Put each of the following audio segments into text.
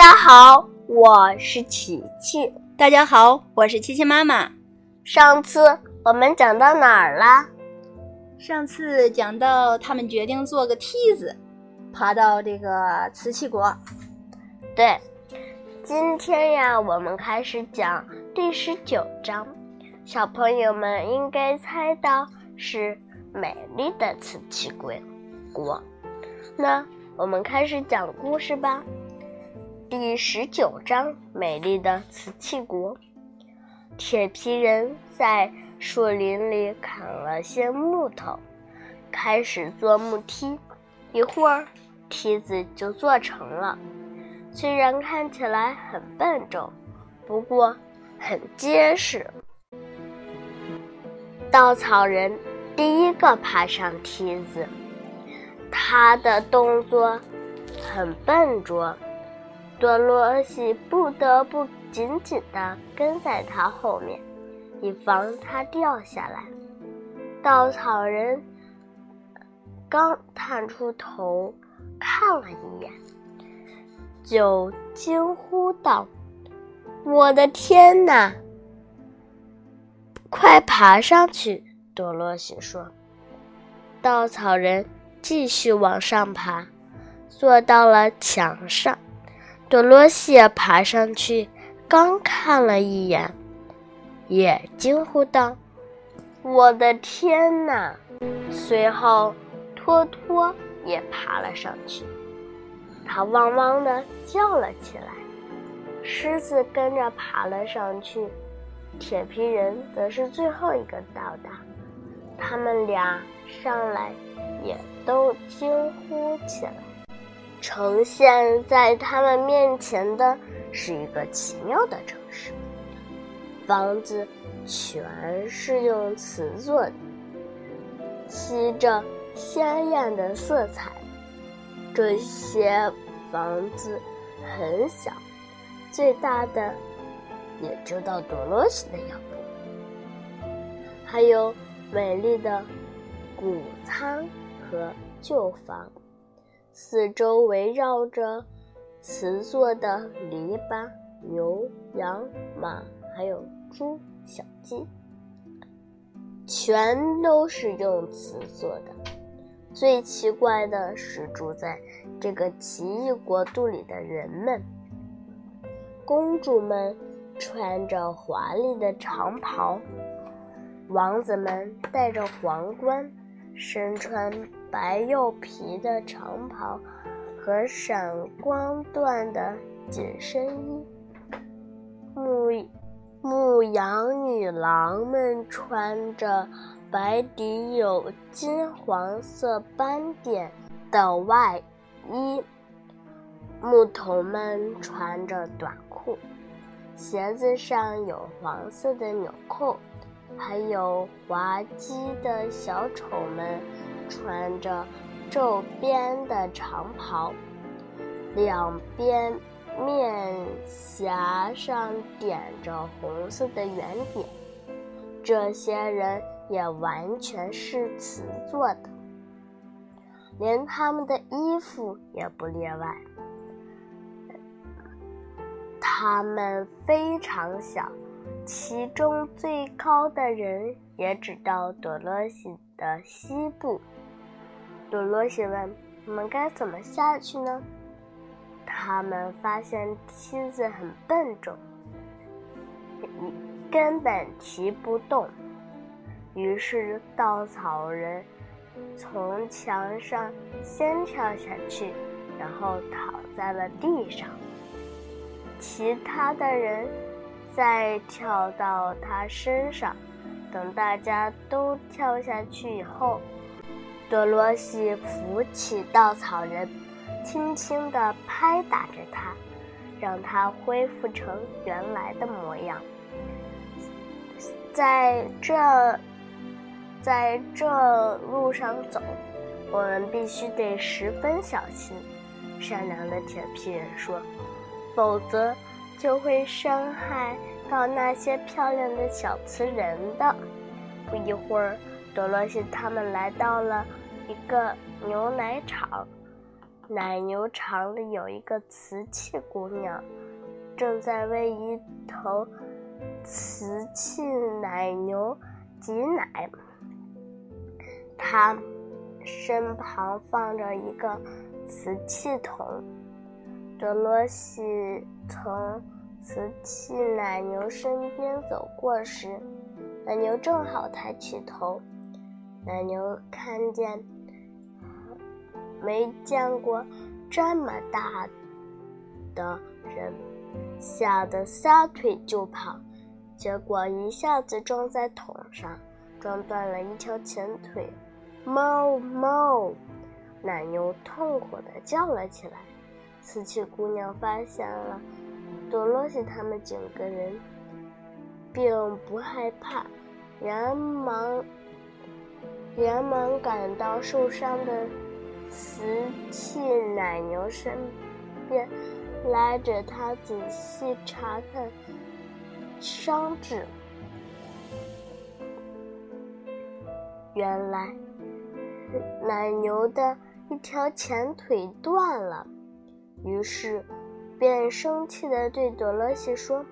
家好，我是琪琪。大家好，我是琪琪妈妈。上次我们讲到哪儿了？上次讲到他们决定做个梯子，爬到这个瓷器国。对，今天呀，我们开始讲第十九章。小朋友们应该猜到是美丽的瓷器国。那我们开始讲故事吧。第十九章：美丽的瓷器国。铁皮人在树林里砍了些木头，开始做木梯。一会儿，梯子就做成了。虽然看起来很笨重，不过很结实。稻草人第一个爬上梯子，他的动作很笨拙，多罗西不得不。紧紧地跟在他后面，以防他掉下来。稻草人刚探出头看了一眼，就惊呼道：“我的天哪！快爬上去！”多罗西说。稻草人继续往上爬，坐到了墙上。多罗西爬上去。刚看了一眼，也惊呼道：“我的天哪！”随后，托托也爬了上去，他汪汪的叫了起来。狮子跟着爬了上去，铁皮人则是最后一个到达。他们俩上来也都惊呼起来。呈现在他们面前的。是一个奇妙的城市，房子全是用瓷做的，漆着鲜艳的色彩。这些房子很小，最大的也就到多罗西的腰部。还有美丽的谷仓和旧房，四周围绕着。瓷做的篱笆、牛、羊、马，还有猪、小鸡，全都是用瓷做的。最奇怪的是，住在这个奇异国度里的人们：公主们穿着华丽的长袍，王子们戴着皇冠，身穿白釉皮的长袍。和闪光缎的紧身衣，牧牧羊女郎们穿着白底有金黄色斑点的外衣，牧童们穿着短裤，鞋子上有黄色的纽扣，还有滑稽的小丑们穿着。皱边的长袍，两边面颊上点着红色的圆点。这些人也完全是瓷做的，连他们的衣服也不例外。他们非常小，其中最高的人也只到多罗西的西部。多罗西问：“我们该怎么下去呢？”他们发现梯子很笨重，根本提不动。于是稻草人从墙上先跳下去，然后躺在了地上。其他的人再跳到他身上。等大家都跳下去以后。多罗西扶起稻草人，轻轻地拍打着他，让他恢复成原来的模样。在这，在这路上走，我们必须得十分小心。善良的铁皮人说：“否则就会伤害到那些漂亮的小瓷人的。”不一会儿，多罗西他们来到了。一个牛奶厂，奶牛场里有一个瓷器姑娘，正在为一头瓷器奶牛挤奶。她身旁放着一个瓷器桶。德罗西从瓷器奶牛身边走过时，奶牛正好抬起头。奶牛看见。没见过这么大的人，吓得撒腿就跑，结果一下子撞在桶上，撞断了一条前腿。哞哞，奶牛痛苦地叫了起来。瓷器姑娘发现了多罗西他们几个人，并不害怕，连忙连忙赶到受伤的。瓷器奶牛身边，拉着它仔细查看伤势。原来，奶牛的一条前腿断了，于是便生气的对多罗西说：“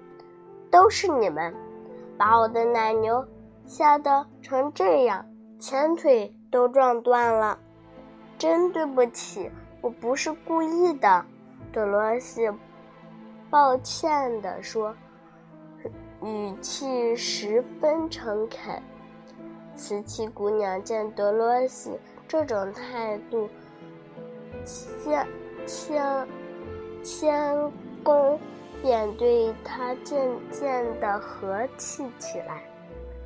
都是你们，把我的奶牛吓得成这样，前腿都撞断了。”真对不起，我不是故意的。”德罗西抱歉地说，语气十分诚恳。瓷器姑娘见德罗西这种态度，谦谦谦恭，便对他渐渐地和气起来。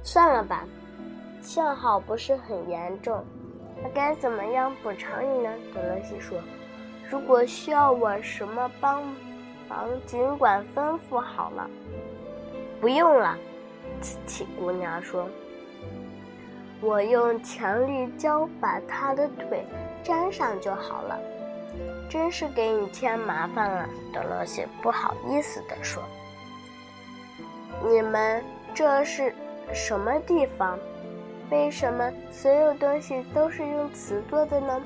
算了吧，幸好不是很严重。那该怎么样补偿你呢？德罗西说：“如果需要我什么帮忙，尽管吩咐好了。”不用了，瓷器姑娘说：“我用强力胶把他的腿粘上就好了。”真是给你添麻烦了，德罗西不好意思地说：“你们这是什么地方？”为什么所有东西都是用瓷做的呢？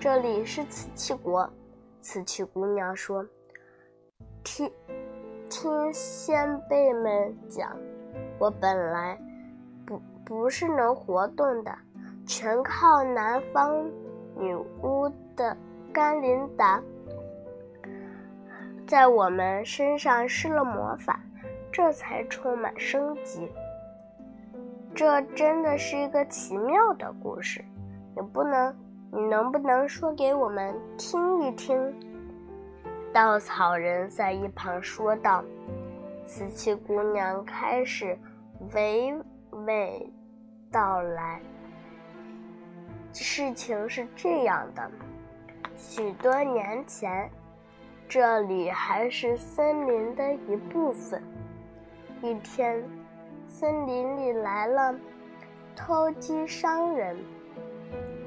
这里是瓷器国，瓷器姑娘说：“听，听先辈们讲，我本来不不是能活动的，全靠南方女巫的甘琳达在我们身上施了魔法，这才充满生机。”这真的是一个奇妙的故事，你不能，你能不能说给我们听一听？稻草人在一旁说道。瓷器姑娘开始娓娓道来。事情是这样的，许多年前，这里还是森林的一部分。一天。森林里来了偷鸡商人，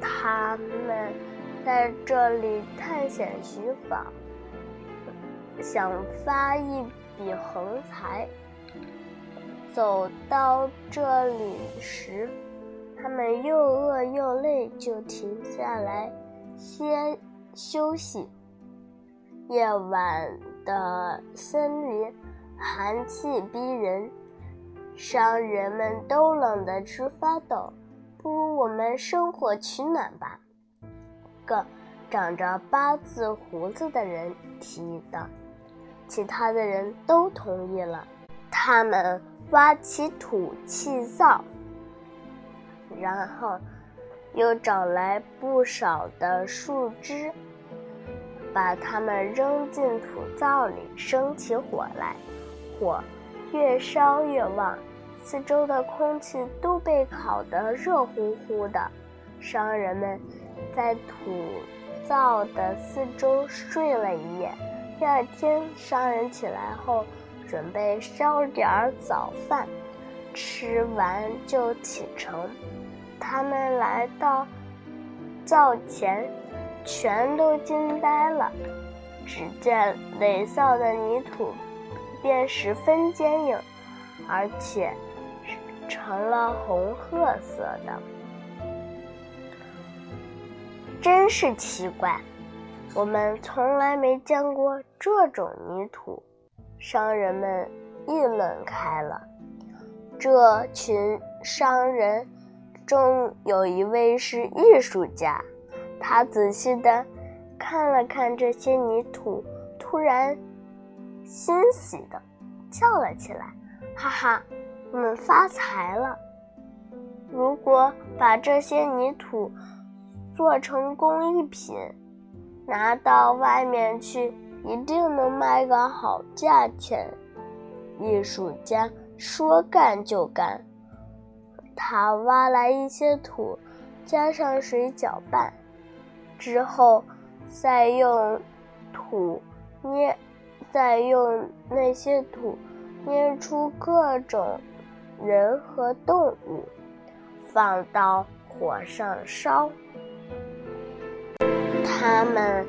他们在这里探险寻宝，想发一笔横财。走到这里时，他们又饿又累，就停下来歇休息。夜晚的森林寒气逼人。商人们都冷得直发抖，不如我们生火取暖吧。个长着八字胡子的人提议道，其他的人都同意了。他们挖起土砌灶，然后又找来不少的树枝，把它们扔进土灶里，生起火来。火越烧越旺。四周的空气都被烤得热乎乎的，商人们在土灶的四周睡了一夜。第二天，商人起来后准备烧点儿早饭，吃完就启程。他们来到灶前，全都惊呆了。只见垒灶的泥土变十分坚硬，而且。成了红褐色的，真是奇怪！我们从来没见过这种泥土。商人们议论开了。这群商人中有一位是艺术家，他仔细的看了看这些泥土，突然欣喜的叫了起来：“哈哈，我们发财了！如果把这些泥土做成工艺品，拿到外面去，一定能卖个好价钱。”艺术家。说干就干，他挖来一些土，加上水搅拌，之后再用土捏，再用那些土捏出各种人和动物，放到火上烧。他们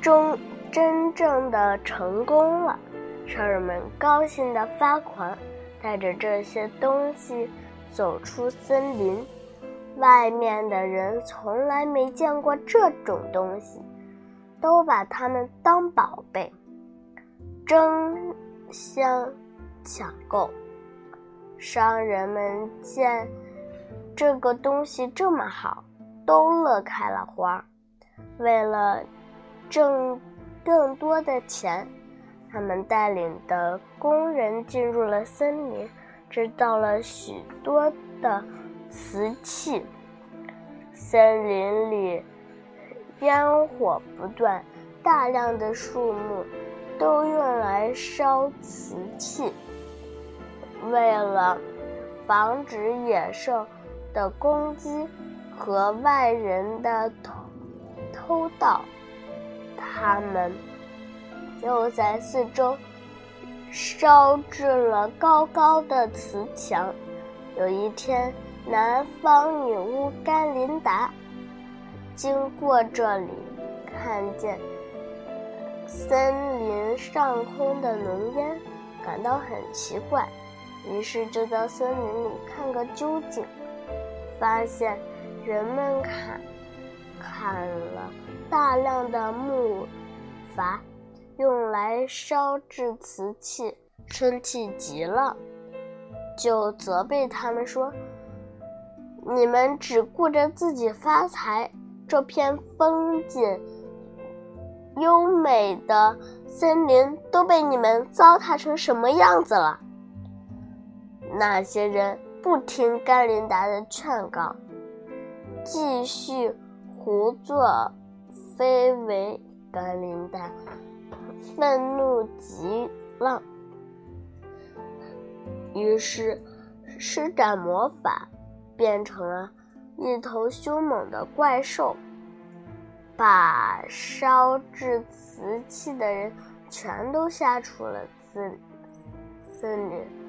终真正的成功了，商人们高兴的发狂。带着这些东西走出森林，外面的人从来没见过这种东西，都把它们当宝贝，争相抢购。商人们见这个东西这么好，都乐开了花。为了挣更多的钱。他们带领的工人进入了森林，制造了许多的瓷器。森林里烟火不断，大量的树木都用来烧瓷器。为了防止野兽的攻击和外人的偷偷盗，他们。又在四周烧制了高高的瓷墙。有一天，南方女巫甘琳达经过这里，看见森林上空的浓烟，感到很奇怪，于是就到森林里看个究竟。发现人们砍砍了大量的木筏。用来烧制瓷器，生气极了，就责备他们说：“你们只顾着自己发财，这片风景优美的森林都被你们糟蹋成什么样子了？”那些人不听甘琳达的劝告，继续胡作非为。甘琳达。愤怒极了，于是施展魔法，变成了一头凶猛的怪兽，把烧制瓷器的人全都吓出了森森林。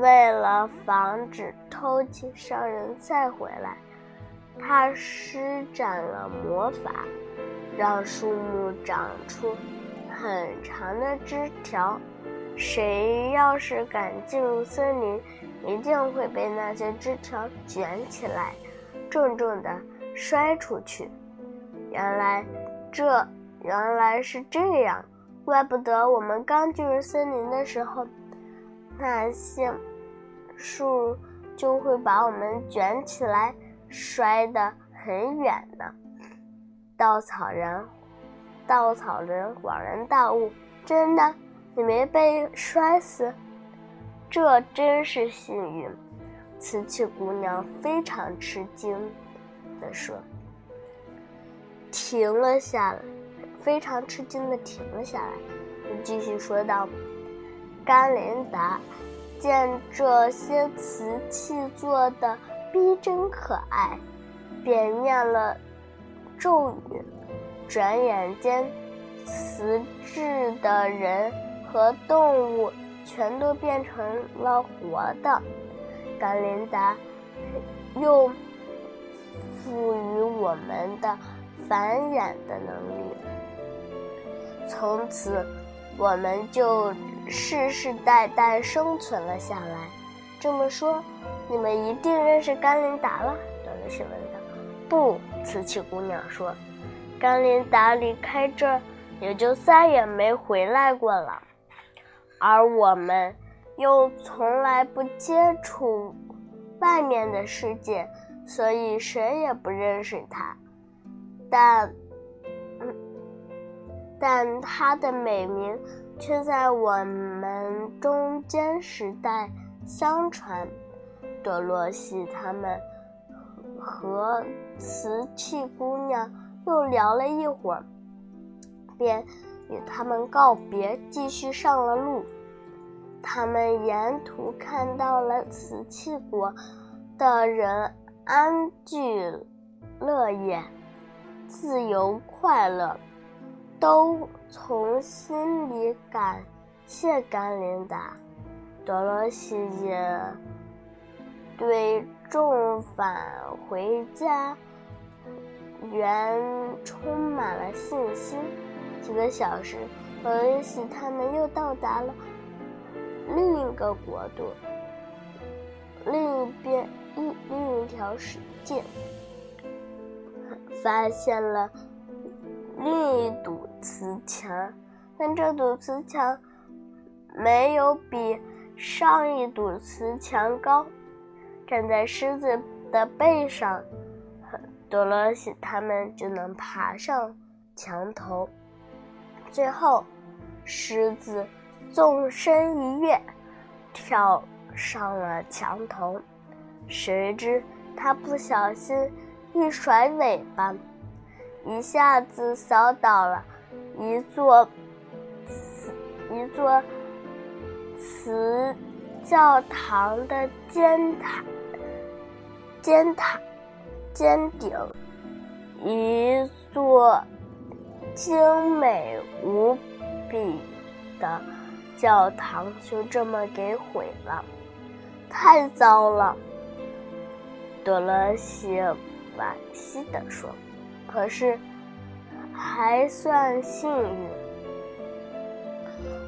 为了防止偷窃商人再回来，他施展了魔法，让树木长出。很长的枝条，谁要是敢进入森林，一定会被那些枝条卷起来，重重的摔出去。原来，这原来是这样，怪不得我们刚进入森林的时候，那些树就会把我们卷起来，摔得很远呢。稻草人。稻草人恍然大悟：“真的，你没被摔死，这真是幸运。”瓷器姑娘非常吃惊地说：“停了下来，非常吃惊地停了下来。”继续说道：“甘琳达见这些瓷器做的逼真可爱，便念了咒语。”转眼间，瓷制的人和动物全都变成了活的。甘琳达又赋予我们的繁衍的能力，从此我们就世世代代生存了下来。这么说，你们一定认识甘琳达了？多萝西问道。不，瓷器姑娘说。甘琳达离开这儿，也就再也没回来过了。而我们又从来不接触外面的世界，所以谁也不认识他。但，但他的美名却在我们中间时代相传。多罗西他们和瓷器姑娘又聊了一会儿，便与他们告别，继续上了路。他们沿途看到了瓷器国的人安居乐业。自由快乐，都从心里感谢甘琳达。多罗西也对重返回家园充满了信心。几个小时，多罗西他们又到达了另一个国度，另一边一另一条世界。发现了另一堵瓷墙，但这堵瓷墙没有比上一堵瓷墙高。站在狮子的背上，多罗西他们就能爬上墙头。最后，狮子纵身一跃，跳上了墙头。谁知他不小心。一甩尾巴，一下子扫倒了一座一座瓷教堂的尖塔尖塔尖顶，一座精美无比的教堂就这么给毁了，太糟了，多罗西。惋惜地说：“可是，还算幸运，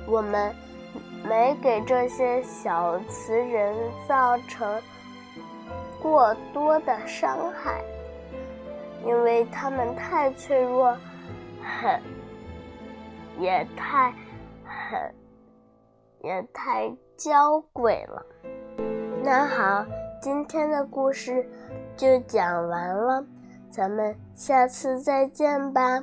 我们没给这些小瓷人造成过多的伤害，因为他们太脆弱，很也太很也太娇贵了。”那好，今天的故事。就讲完了，咱们下次再见吧。